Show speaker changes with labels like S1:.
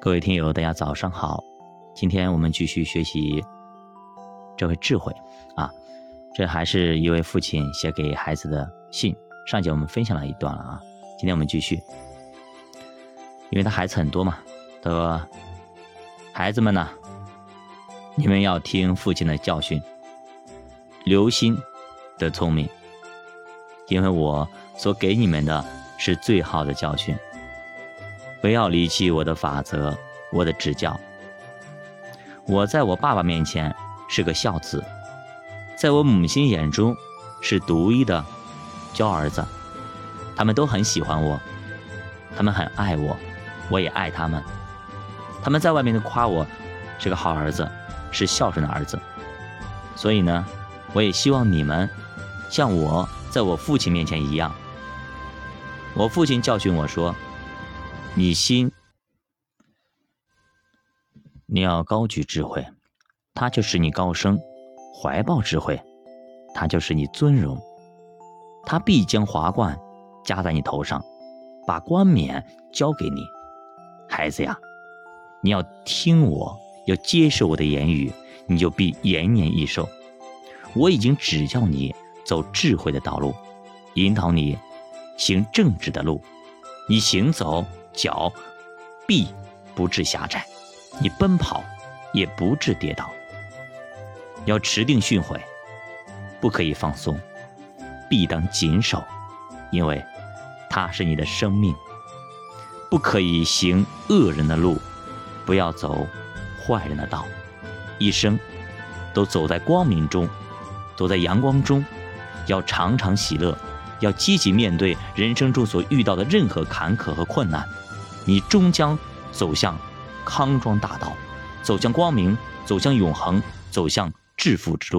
S1: 各位听友，大家早上好。今天我们继续学习这位智慧啊，这还是一位父亲写给孩子的信。上节我们分享了一段了啊，今天我们继续，因为他孩子很多嘛，他说：“孩子们呢，你们要听父亲的教训，留心的聪明，因为我所给你们的是最好的教训。”不要离弃我的法则，我的指教。我在我爸爸面前是个孝子，在我母亲眼中是独一的娇儿子。他们都很喜欢我，他们很爱我，我也爱他们。他们在外面都夸我是个好儿子，是孝顺的儿子。所以呢，我也希望你们像我在我父亲面前一样。我父亲教训我说。你心，你要高举智慧，它就使你高升；怀抱智慧，它就使你尊荣。他必将华冠加在你头上，把冠冕交给你。孩子呀，你要听我，要接受我的言语，你就必延年益寿。我已经指教你走智慧的道路，引导你行正直的路，你行走。脚必不致狭窄，你奔跑也不致跌倒。要持定训诲，不可以放松，必当谨守，因为它是你的生命。不可以行恶人的路，不要走坏人的道。一生都走在光明中，走在阳光中，要常常喜乐，要积极面对人生中所遇到的任何坎坷和困难。你终将走向康庄大道，走向光明，走向永恒，走向致富之路。